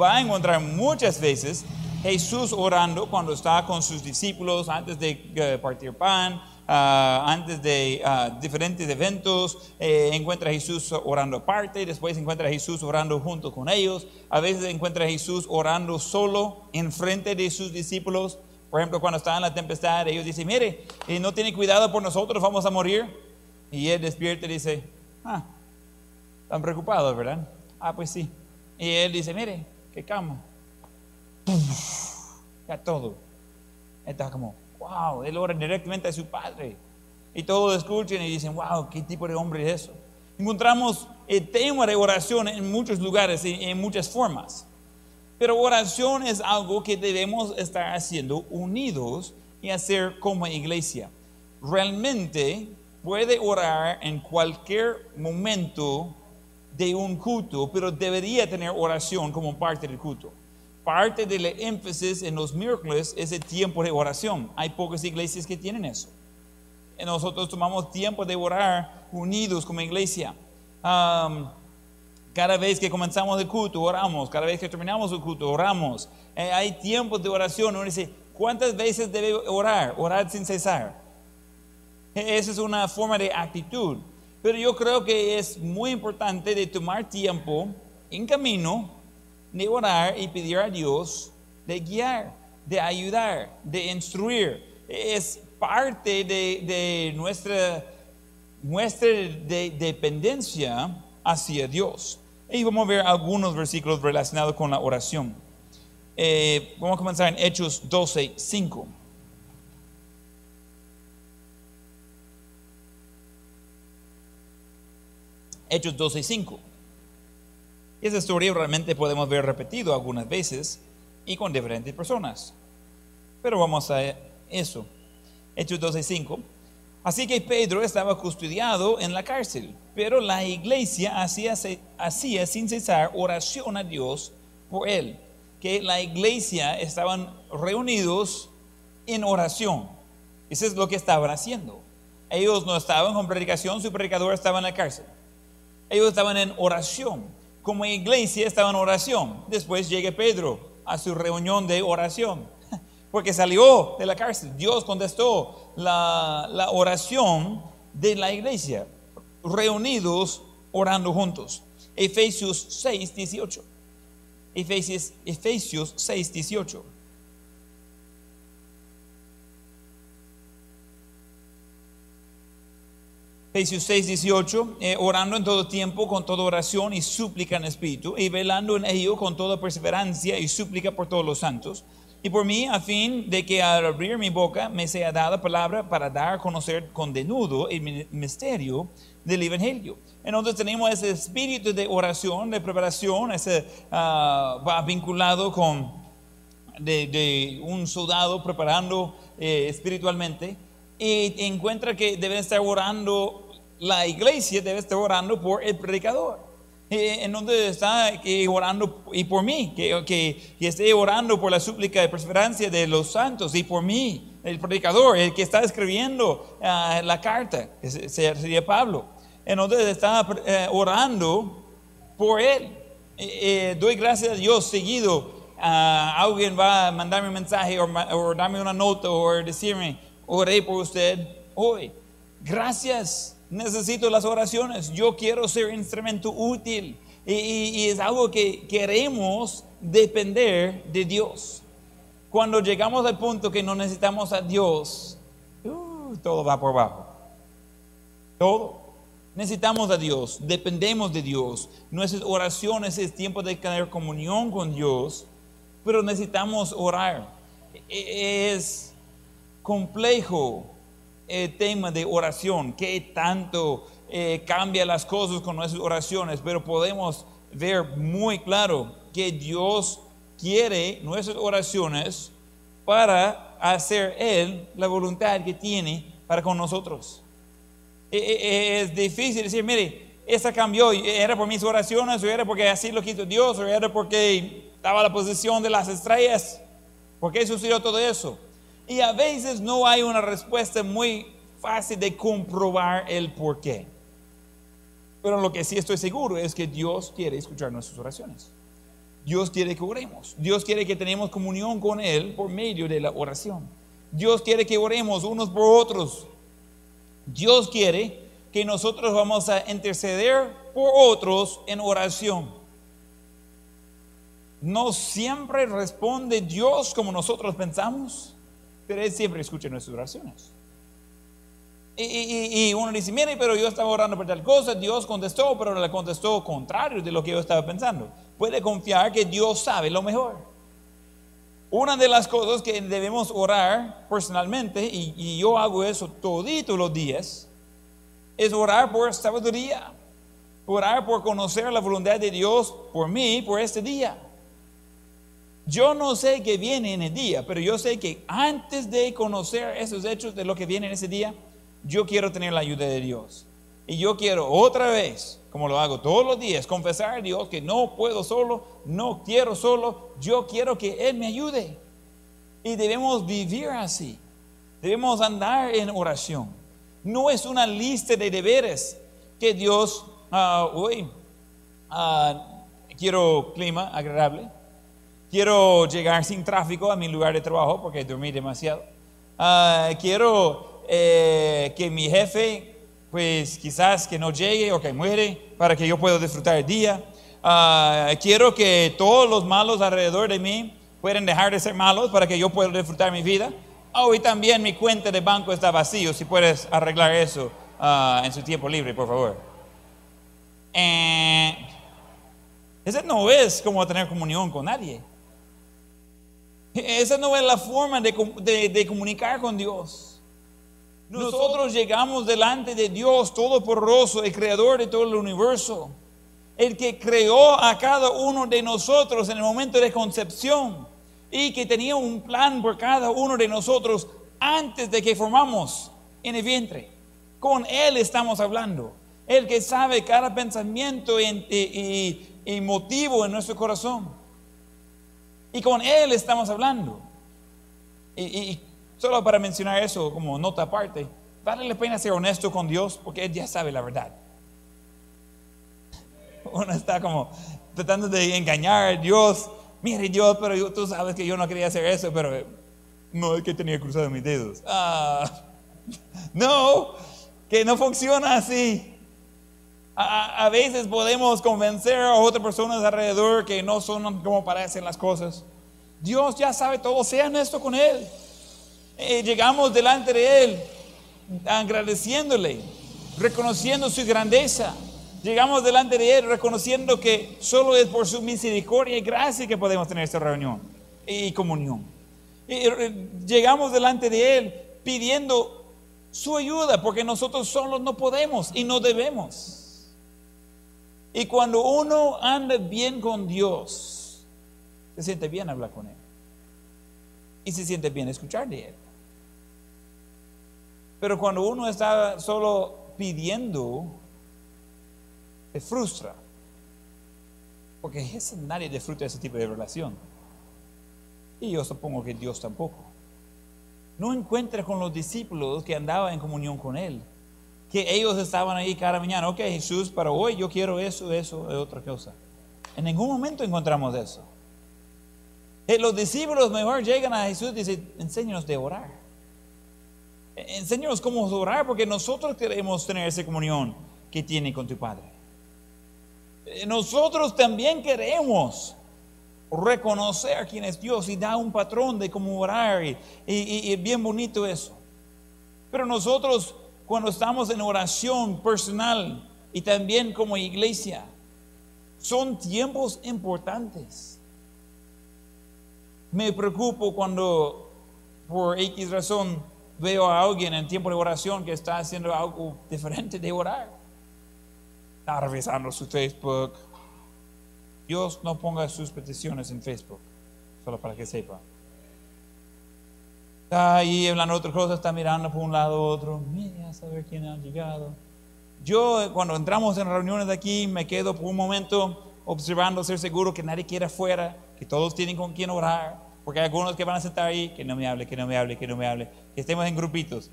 Va a encontrar muchas veces Jesús orando cuando está con sus discípulos antes de eh, partir pan, Ah, antes de ah, diferentes eventos, eh, encuentra a Jesús orando aparte, después encuentra a Jesús orando junto con ellos, a veces encuentra a Jesús orando solo en frente de sus discípulos. Por ejemplo, cuando está en la tempestad, ellos dicen, mire, eh, no tiene cuidado por nosotros, vamos a morir. Y él despierta y dice, ah, están preocupados, ¿verdad? Ah, pues sí. Y él dice, mire, qué cama. Ya todo. Está como, wow, él ora directamente a su padre. Y todos escuchan y dicen, wow, ¿qué tipo de hombre es eso? Encontramos el tema de oración en muchos lugares y en muchas formas. Pero oración es algo que debemos estar haciendo unidos y hacer como iglesia. Realmente puede orar en cualquier momento de un culto, pero debería tener oración como parte del culto parte del énfasis en los miércoles es el tiempo de oración. Hay pocas iglesias que tienen eso. Y nosotros tomamos tiempo de orar unidos como iglesia. cada vez que comenzamos el culto, oramos. Cada vez que terminamos el culto, oramos. Eh, hay tiempos de oración. Uno dice, ¿cuántas veces debe orar? Orar sin cesar. E, esa es una forma de actitud. Pero yo creo que es muy importante de tomar tiempo en camino de orar y pedir a Dios de guiar, de ayudar, de instruir. Es parte de, nuestra, nuestra de, dependencia hacia Dios. Y vamos a ver algunos versículos relacionados con la oración. Eh, vamos a comenzar en Hechos 12, 5. Hechos 12, 5. Esa historia realmente podemos ver repetido algunas veces y con diferentes personas. Pero vamos a eso. Hechos 12:5. Así que Pedro estaba custodiado en la cárcel, pero la iglesia hacía, hacía sin cesar oración a Dios por él. Que la iglesia estaban reunidos en oración. Eso es lo que estaban haciendo. Ellos no estaban con predicación, su predicador estaba en la cárcel. Ellos estaban en oración como iglesia estaba en oración. Después llega Pedro a su reunión de oración, porque salió de la cárcel. Dios contestó la, oración de la iglesia, reunidos orando juntos. Efesios 6, 18. Efesios, Efesios 6, 18. 6, 18, eh, orando en todo tiempo con toda oración y súplica en espíritu, y velando en ello con toda perseverancia y súplica por todos los santos, y por mí, a fin de que al abrir mi boca me sea dada palabra para dar a conocer con denudo el misterio del Evangelio. Entonces tenemos ese espíritu de oración, de preparación, ese ah, va vinculado con de, un soldado preparando eh, espiritualmente y encuentra que debe estar orando la iglesia debe estar orando por el predicador. En donde está orando y por mí, que, que, esté orando por la súplica de perseverancia de los santos y por mí, el predicador, el que está escribiendo ah, la carta, sería Pablo. En donde está eh, orando por él. doy gracias a Dios seguido. Ah, alguien va a mandarme un mensaje o, o darme una nota o decirme, oré por usted hoy. Gracias, necesito las oraciones. Yo quiero ser instrumento útil. Y, es algo que queremos depender de Dios. Cuando llegamos al punto que no necesitamos a Dios, uh, todo va por abajo. Todo. Necesitamos a Dios, dependemos de Dios. Nuestras oraciones es tiempo de tener comunión con Dios, pero necesitamos orar. E- Es complejo el tema de oración, que tanto eh, cambia las cosas con nuestras oraciones, pero podemos ver muy claro que Dios quiere nuestras oraciones para hacer Él la voluntad que tiene para con nosotros. E- e- Es difícil decir, mire, esa cambió, era por mis oraciones, o era porque así lo quiso Dios, o era porque estaba la posición de las estrellas. ¿Por qué sucedió todo eso? Y a veces no hay una respuesta muy fácil de comprobar el por qué. Pero lo que sí estoy seguro es que Dios quiere escuchar nuestras oraciones. Dios quiere que oremos. Dios quiere que tenemos comunión con Él por medio de la oración. Dios quiere que oremos unos por otros. Dios quiere que nosotros vamos a interceder por otros en oración. No siempre responde Dios como nosotros pensamos, pero Él siempre escucha nuestras oraciones. Y, y- y uno dice, mire, pero yo estaba orando por tal cosa, Dios contestó, pero le contestó contrario de lo que yo estaba pensando. Puede confiar que Dios sabe lo mejor. Una de las cosas que debemos orar personalmente, y, y yo hago eso todito los días, es orar por sabiduría, orar por conocer la voluntad de Dios por mí, por este día. Yo no sé qué viene en el día, pero yo sé que antes de conocer esos hechos de lo que viene en ese día, yo quiero tener la ayuda de Dios. Y yo quiero otra vez, como lo hago todos los días, confesar a Dios que no puedo solo, no quiero solo, yo quiero que Él me ayude. Y debemos vivir así. Debemos andar en oración. No es una lista de deberes que Dios, ah, quiero clima agradable, quiero llegar sin tráfico a mi lugar de trabajo porque dormí demasiado. Ah, quiero eh, que mi jefe, pues quizás que no llegue o que muere para que yo pueda disfrutar el día. Ah, quiero que todos los malos alrededor de mí puedan dejar de ser malos para que yo pueda disfrutar mi vida. Hoy también mi cuenta de banco está vacío, si puedes arreglar eso ah, en su tiempo libre, por favor. Eh, ese no es como tener comunión con nadie. Esa no es la forma de, de- comunicar con Dios. Nosotros llegamos delante de Dios Todopoderoso, el Creador de todo el universo, el que creó a cada uno de nosotros en el momento de concepción y que tenía un plan por cada uno de nosotros antes de que formamos en el vientre. Con Él estamos hablando. El que sabe cada pensamiento y- y- y motivo en nuestro corazón. Y con Él estamos hablando. Y, y- solo para mencionar eso como nota aparte, vale la pena ser honesto con Dios porque Él ya sabe la verdad. Uno está como tratando de engañar a Dios. Mire Dios, pero tú sabes que yo no quería hacer eso, pero eh, no es que tenía cruzado mis dedos. Ah, no, que no funciona así. A, veces podemos convencer a otras personas alrededor que no son como parecen las cosas. Dios ya sabe todo, sea honesto con Él. Eh, llegamos delante de Él agradeciéndole, reconociendo su grandeza. Llegamos delante de Él reconociendo que solo es por su misericordia y gracia que podemos tener esta reunión y comunión. Eh, llegamos delante de Él pidiendo su ayuda porque nosotros solos no podemos y no debemos. Y cuando uno anda bien con Dios, se siente bien hablar con Él. Y se siente bien escuchar de Él. Pero cuando uno está solo pidiendo, se frustra. Porque nadie disfruta ese tipo de relación. Y yo supongo que Dios tampoco. No encuentra con los discípulos que andaban en comunión con Él. Que ellos estaban ahí cada mañana. Ok, Jesús, para hoy yo quiero eso, eso, y otra cosa. En ningún momento encontramos eso. Eh, Los discípulos mejor llegan a Jesús y dicen, enséñanos de orar. Enséñanos cómo orar porque nosotros queremos tener esa comunión que tiene con tu Padre. Eh, nosotros también queremos reconocer quién es Dios y da un patrón de cómo orar y, y, bien bonito eso. Pero nosotros cuando estamos en oración personal y también como iglesia, son tiempos importantes. Me preocupo cuando por X razón veo a alguien en tiempo de oración que está haciendo algo diferente de orar. Está revisando su Facebook. Dios no ponga sus peticiones en Facebook, solo para que sepa. Está ahí hablando otra cosa, está mirando por un lado otro. Mira, a saber quién ha llegado. Yo, cuando entramos en reuniones de aquí, me quedo por un momento observando, ser seguro que nadie quiera afuera, que todos tienen con quién orar porque hay algunos que van a sentar ahí, que no me hable, que no me hable, que no me hable, que estemos en grupitos.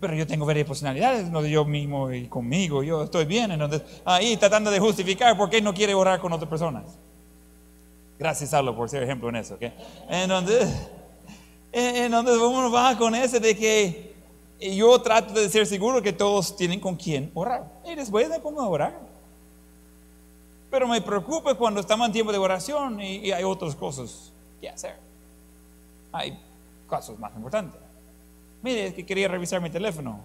Pero yo tengo varias personalidades, no yo mismo y conmigo, yo estoy bien. Entonces, ahí tratando de justificar por qué no quiere orar con otras personas. Gracias, Saulo, por ser ejemplo en eso. ¿okay? Entonces, entonces, uno va con ese de que yo trato de ser seguro que todos tienen con quién orar. Y después pongo a orar. Pero me preocupa cuando estamos en tiempo de oración y hay otras cosas que hacer hay casos más importantes. Mire, es que quería revisar mi teléfono.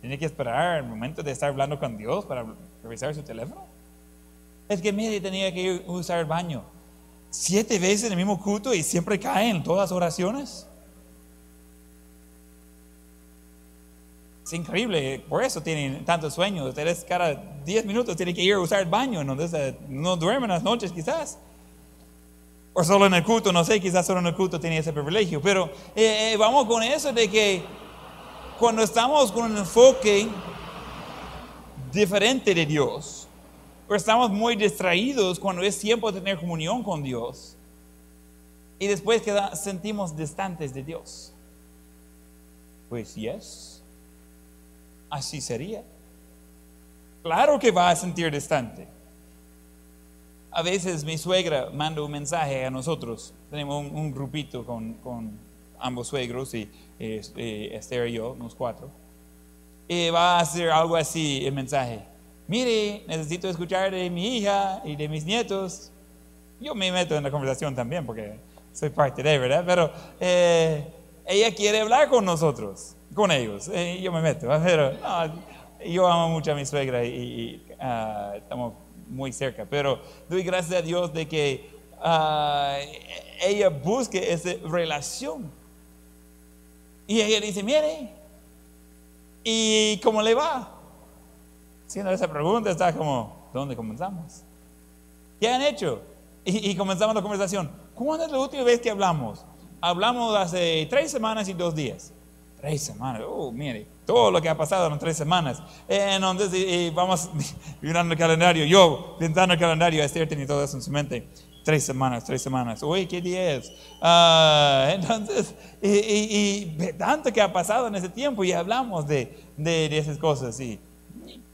Tiene que esperar el momento de estar hablando con Dios para revisar su teléfono. Es que mire, tenía que usar el baño siete veces en el mismo culto y siempre caen todas las oraciones. Es increíble, por eso tienen tanto sueño. Ustedes cada diez minutos tienen que ir a usar el baño, no, no duermen las noches quizás. O solo en el culto, no sé, quizás solo en el culto tenía ese privilegio. Pero eh, eh, vamos con eso de que cuando estamos con un enfoque diferente de Dios, o estamos muy distraídos cuando es tiempo de tener comunión con Dios, y después que sentimos distantes de Dios. Pues yes, así sería. Claro que va a sentir distante a veces mi suegra manda un mensaje a nosotros. Tenemos un, grupito con, ambos suegros y Esther y yo, unos cuatro. Y va a hacer algo así el mensaje. Mire, necesito escuchar de mi hija y de mis nietos. Yo me meto en la conversación también porque soy parte de, ¿verdad? Pero eh, ella quiere hablar con nosotros, con ellos. Eh, yo me meto, pero yo amo mucho a mi suegra y, ah, estamos muy cerca, pero doy gracias a Dios de que ah, ella busque esa relación. Y ella dice, mire, ¿y cómo le va? Haciendo esa pregunta está como, ¿dónde comenzamos? ¿Qué han hecho? Y, y comenzamos la conversación. ¿Cuándo es la última vez que hablamos? Hablamos hace tres semanas y dos días. Tres semanas, oh, mire, todo lo que ha pasado en tres semanas. Entonces, y, vamos mirando el calendario, yo pintando el calendario, Esther tenía todo eso en su mente. Tres semanas, tres semanas. Uy, ¿qué día es? Ah, entonces, y, tanto que ha pasado en ese tiempo y hablamos de, de, esas cosas y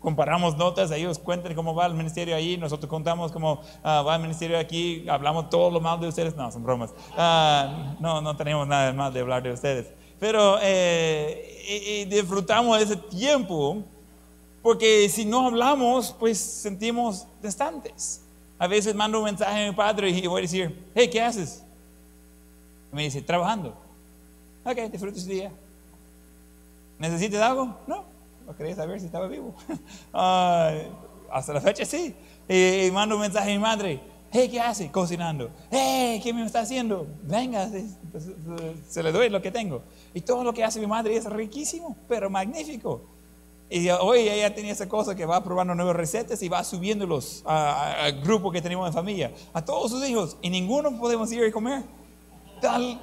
comparamos notas, ellos cuentan cómo va el ministerio ahí, nosotros contamos cómo ah, va el ministerio aquí, hablamos todo lo mal de ustedes, no, son bromas. Ah, no, no tenemos nada más de hablar de ustedes. Pero eh, disfrutamos ese tiempo porque si no hablamos, pues sentimos distantes. A veces mando un mensaje a mi padre y voy a decir, hey, ¿qué haces? Y me dice, trabajando. Ok, disfruta su día. ¿Necesitas algo? No, no quería saber si estaba vivo. Ah, hasta la fecha sí. Y, mando un mensaje a mi madre, hey, ¿qué hace? Cocinando. Hey, ¿qué me está haciendo? Venga, se le doy lo que tengo. Y todo lo que hace mi madre es riquísimo, pero magnífico. Y hoy ella tiene esa cosa que va probando nuevas recetas y va subiéndolos al grupo que tenemos en familia, a todos sus hijos, y ninguno podemos ir a comer. Tal,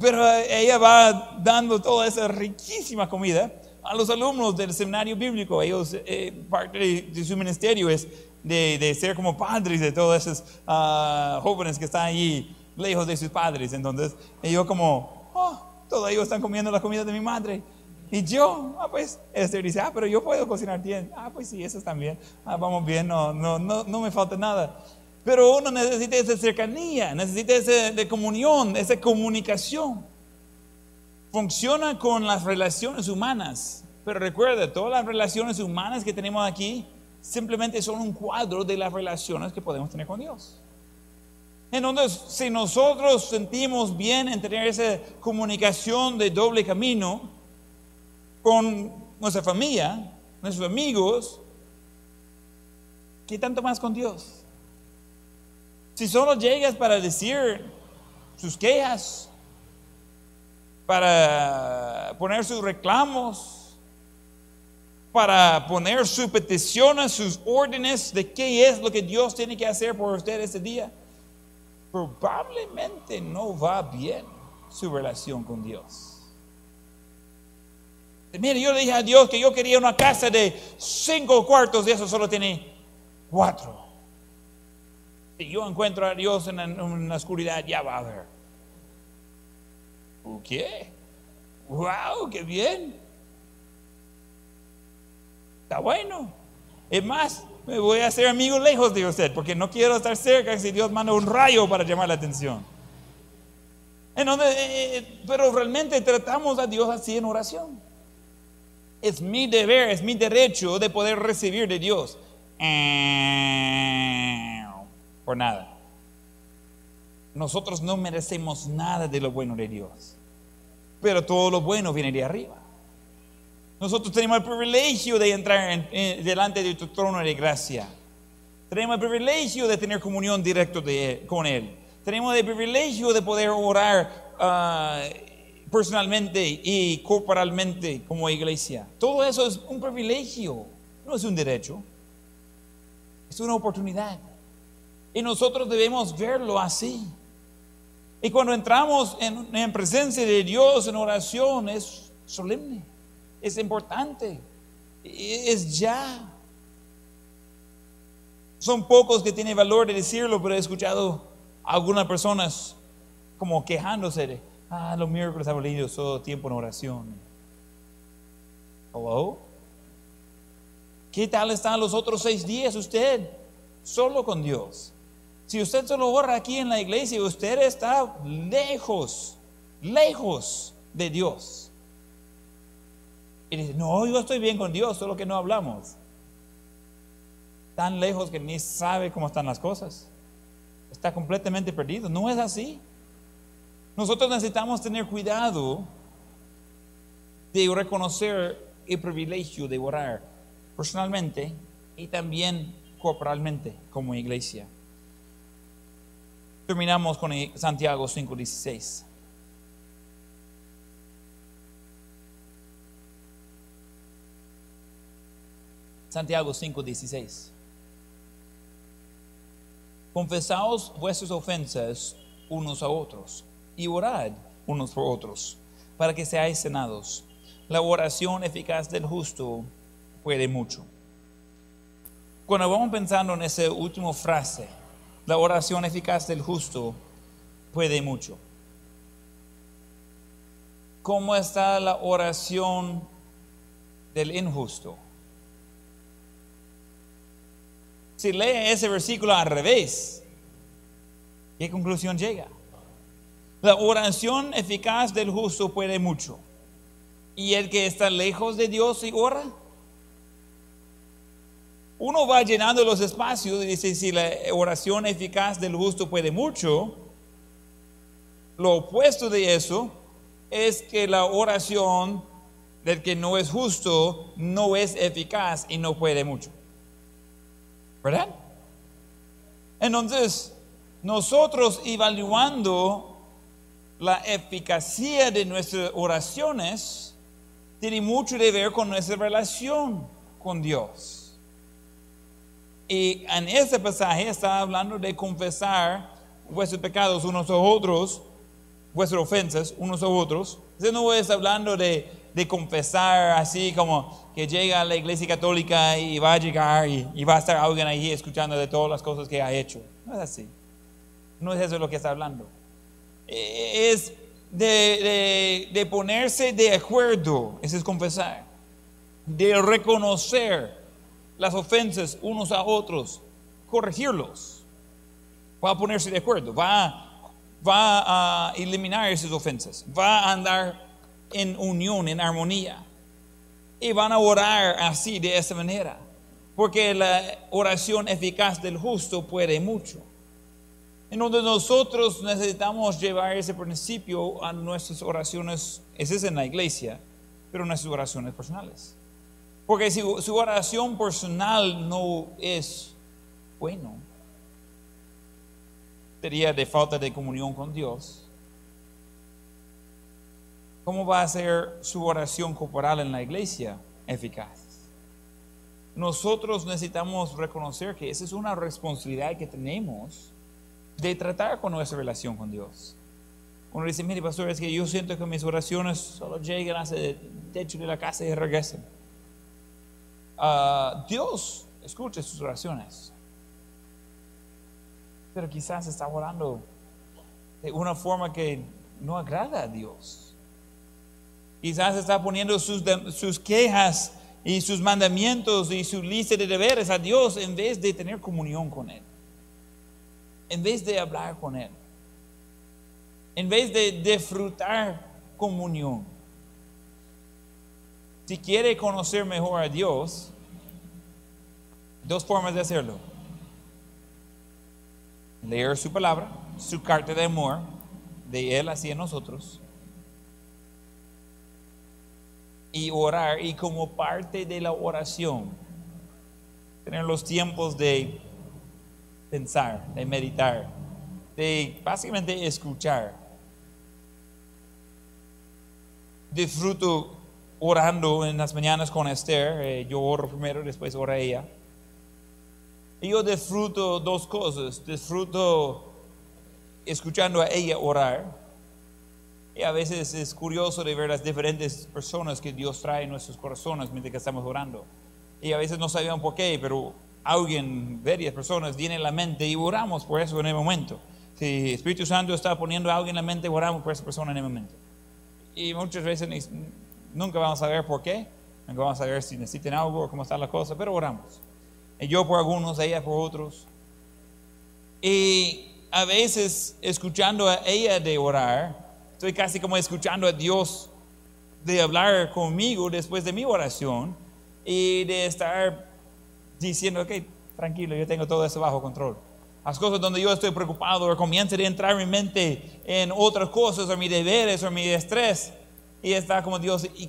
pero ella va dando toda esa riquísima comida a los alumnos del seminario bíblico. Ellos, eh, parte de, su ministerio es de, de, ser como padres de todos esos ah, jóvenes que están allí lejos de sus padres. Entonces, yo como, oh, todos ellos están comiendo la comida de mi madre. Y yo, ah, pues, Esther dice, ah, pero yo puedo cocinar bien. Ah, pues sí, eso también. Ah, vamos bien, no, no, no, no me falta nada. Pero uno necesita esa cercanía, necesita esa de comunión, esa comunicación. Funciona con las relaciones humanas. Pero recuerda, todas las relaciones humanas que tenemos aquí simplemente son un cuadro de las relaciones que podemos tener con Dios. Entonces, si nosotros sentimos bien en tener esa comunicación de doble camino con nuestra familia, nuestros amigos, ¿qué tanto más con Dios? Si solo llegas para decir sus quejas, para poner sus reclamos, para poner sus peticiones, sus órdenes de qué es lo que Dios tiene que hacer por usted ese día, probablemente no va bien su relación con Dios. Mire, yo le dije a Dios que yo quería una casa de cinco cuartos, de eso solo tiene cuatro. Si yo encuentro a Dios en la, oscuridad, ya va a ver. ¿Qué? ¡Wow! ¡Qué bien! Está bueno. Es más, me voy a hacer amigo lejos de usted, porque no quiero estar cerca si Dios manda un rayo para llamar la atención. Entonces, eh, eh, pero realmente tratamos a Dios así en oración. Es mi deber, es mi derecho de poder recibir de Dios. Por nada. Nosotros no merecemos nada de lo bueno de Dios. Pero todo lo bueno viene de arriba. Nosotros tenemos el privilegio de entrar delante de tu trono de gracia. Tenemos el privilegio de tener comunión directa con Él. Tenemos el privilegio de poder orar ah, personalmente y corporalmente como iglesia. Todo eso es un privilegio, no es un derecho. Es una oportunidad. Y nosotros debemos verlo así. Y cuando entramos en, presencia de Dios en oración es solemne, es importante, es ya. Son pocos que tienen valor de decirlo, pero he escuchado algunas personas como quejándose de, ah, los miércoles leído todo tiempo en oración. Hello? ¿Qué tal están los otros seis días usted? Solo con Dios. Si usted solo ora aquí en la iglesia, usted está lejos, lejos de Dios. Y dice, no, yo estoy bien con Dios, solo que no hablamos. Tan lejos que ni sabe cómo están las cosas. Está completamente perdido. No es así. Nosotros necesitamos tener cuidado de reconocer el privilegio de orar personalmente y también corporalmente como iglesia. Terminamos con Santiago 5:16. Santiago 5:16. Confesaos vuestras ofensas unos a otros y orad unos por otros para que seáis sanados. La oración eficaz del justo puede mucho. Cuando vamos pensando en esa última frase, la oración eficaz del justo puede mucho. ¿Cómo está la oración del injusto? Si lee ese versículo al revés, ¿qué conclusión llega? La oración eficaz del justo puede mucho. ¿Y el que está lejos de Dios y ora? Uno va llenando los espacios y dice, si la oración eficaz del justo puede mucho, lo opuesto de eso es que la oración del que no es justo no es eficaz y no puede mucho. ¿Verdad? Entonces, nosotros evaluando la eficacia de nuestras oraciones tiene mucho que ver con nuestra relación con Dios. Y en ese pasaje está hablando de confesar vuestros pecados unos a otros, vuestras ofensas unos a otros. Entonces no está hablando de, de, confesar así como que llega a la iglesia católica y va a llegar y, va a estar alguien ahí escuchando de todas las cosas que ha hecho. No es así. No es eso lo que está hablando. E, es de, de, de ponerse de acuerdo, eso es confesar. De reconocer las ofensas unos a otros, corregirlos. Va a ponerse de acuerdo, va, va a eliminar esas ofensas, va a andar en unión, en armonía. Y van a orar así, de esa manera. Porque la oración eficaz del justo puede mucho. En donde nosotros necesitamos llevar ese principio a nuestras oraciones, ese es en la iglesia, pero nuestras oraciones personales. Porque si su oración personal no es bueno, sería de falta de comunión con Dios. ¿Cómo va a ser su oración corporal en la iglesia eficaz? Nosotros necesitamos reconocer que esa es una responsabilidad que tenemos de tratar con nuestra relación con Dios. Uno dice, mire, pastor, es que yo siento que mis oraciones solo llegan hasta el techo de la casa y regresan. Ah, Dios escucha sus oraciones, pero quizás está orando de una forma que no agrada a Dios. Quizás está poniendo sus, sus quejas y sus mandamientos y su lista de deberes a Dios en vez de tener comunión con Él, en vez de hablar con Él, en vez de disfrutar comunión. Si quiere conocer mejor a Dios, dos formas de hacerlo. Leer su palabra, su carta de amor de Él hacia nosotros y orar y como parte de la oración tener los tiempos de pensar, de meditar, de básicamente escuchar. Disfruto orando en las mañanas con Esther, eh, yo oro primero, después ora ella. Y yo disfruto dos cosas, disfruto escuchando a ella orar y a veces es curioso de ver las diferentes personas que Dios trae en nuestros corazones mientras que estamos orando. Y a veces no sabemos por qué, pero alguien, varias personas, vienen en la mente y oramos por eso en el momento. Si el Espíritu Santo está poniendo a alguien en la mente, oramos por esa persona en el momento. Y muchas veces nunca vamos a ver por qué, nunca vamos a ver si necesitan algo o cómo está la cosa, pero oramos. Y yo por algunos, ella por otros. Y a veces escuchando a ella de orar, Estoy casi como escuchando a Dios de hablar conmigo después de mi oración y de estar diciendo, ok, tranquilo, yo tengo todo eso bajo control. Las cosas donde yo estoy preocupado o comienza a entrar mi mente en otras cosas o mis deberes o mi estrés y está como Dios, ¿y,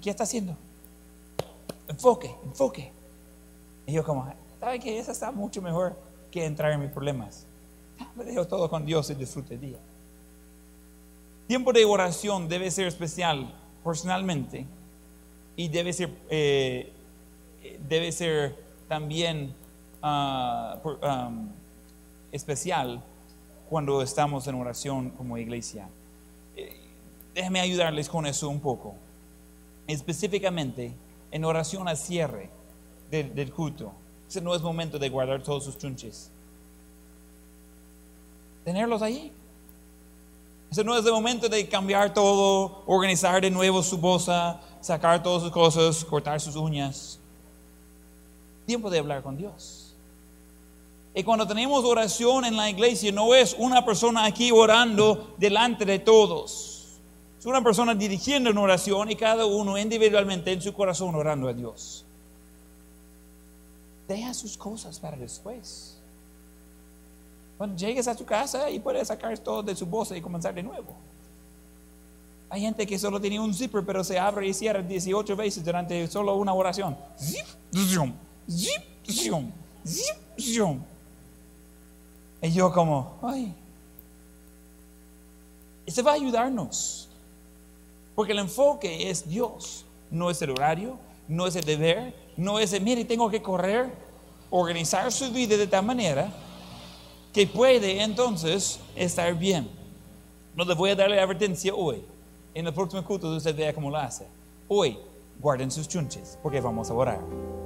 qué está haciendo? Enfoque, enfoque. Y yo como, ¿sabe que eso está mucho mejor que entrar en mis problemas? Me dejo todo con Dios y disfrute el día. Tiempo de oración debe ser especial personalmente y debe ser, eh, debe ser también ah, especial cuando estamos en oración como iglesia. Déjenme ayudarles con eso un poco. Específicamente en oración al cierre del, culto. Ese no es momento de guardar todos sus chunches. Tenerlos ahí ese no es el momento de cambiar todo, organizar de nuevo su bolsa, sacar todas sus cosas, cortar sus uñas. Tiempo de hablar con Dios. Y cuando tenemos oración en la iglesia, no es una persona aquí orando delante de todos. Es una persona dirigiendo una oración y cada uno individualmente en su corazón orando a Dios. Deja sus cosas para después. Cuando llegues a tu casa y puedes sacar todo de su bolsa y comenzar de nuevo. Hay gente que solo tiene un zipper, pero se abre y cierra 18 veces durante solo una oración. Zip, zoom, zip, zoom, zip, zoom. Y yo como, ay. Eso va a ayudarnos. Porque el enfoque es Dios. No es el horario, no es el deber, no es el, mire, tengo que correr, organizar su vida de tal manera que puede entonces estar bien. No le voy a dar la advertencia hoy. En el próximo culto usted vea cómo lo hace. Hoy, guarden sus chunches porque vamos a orar.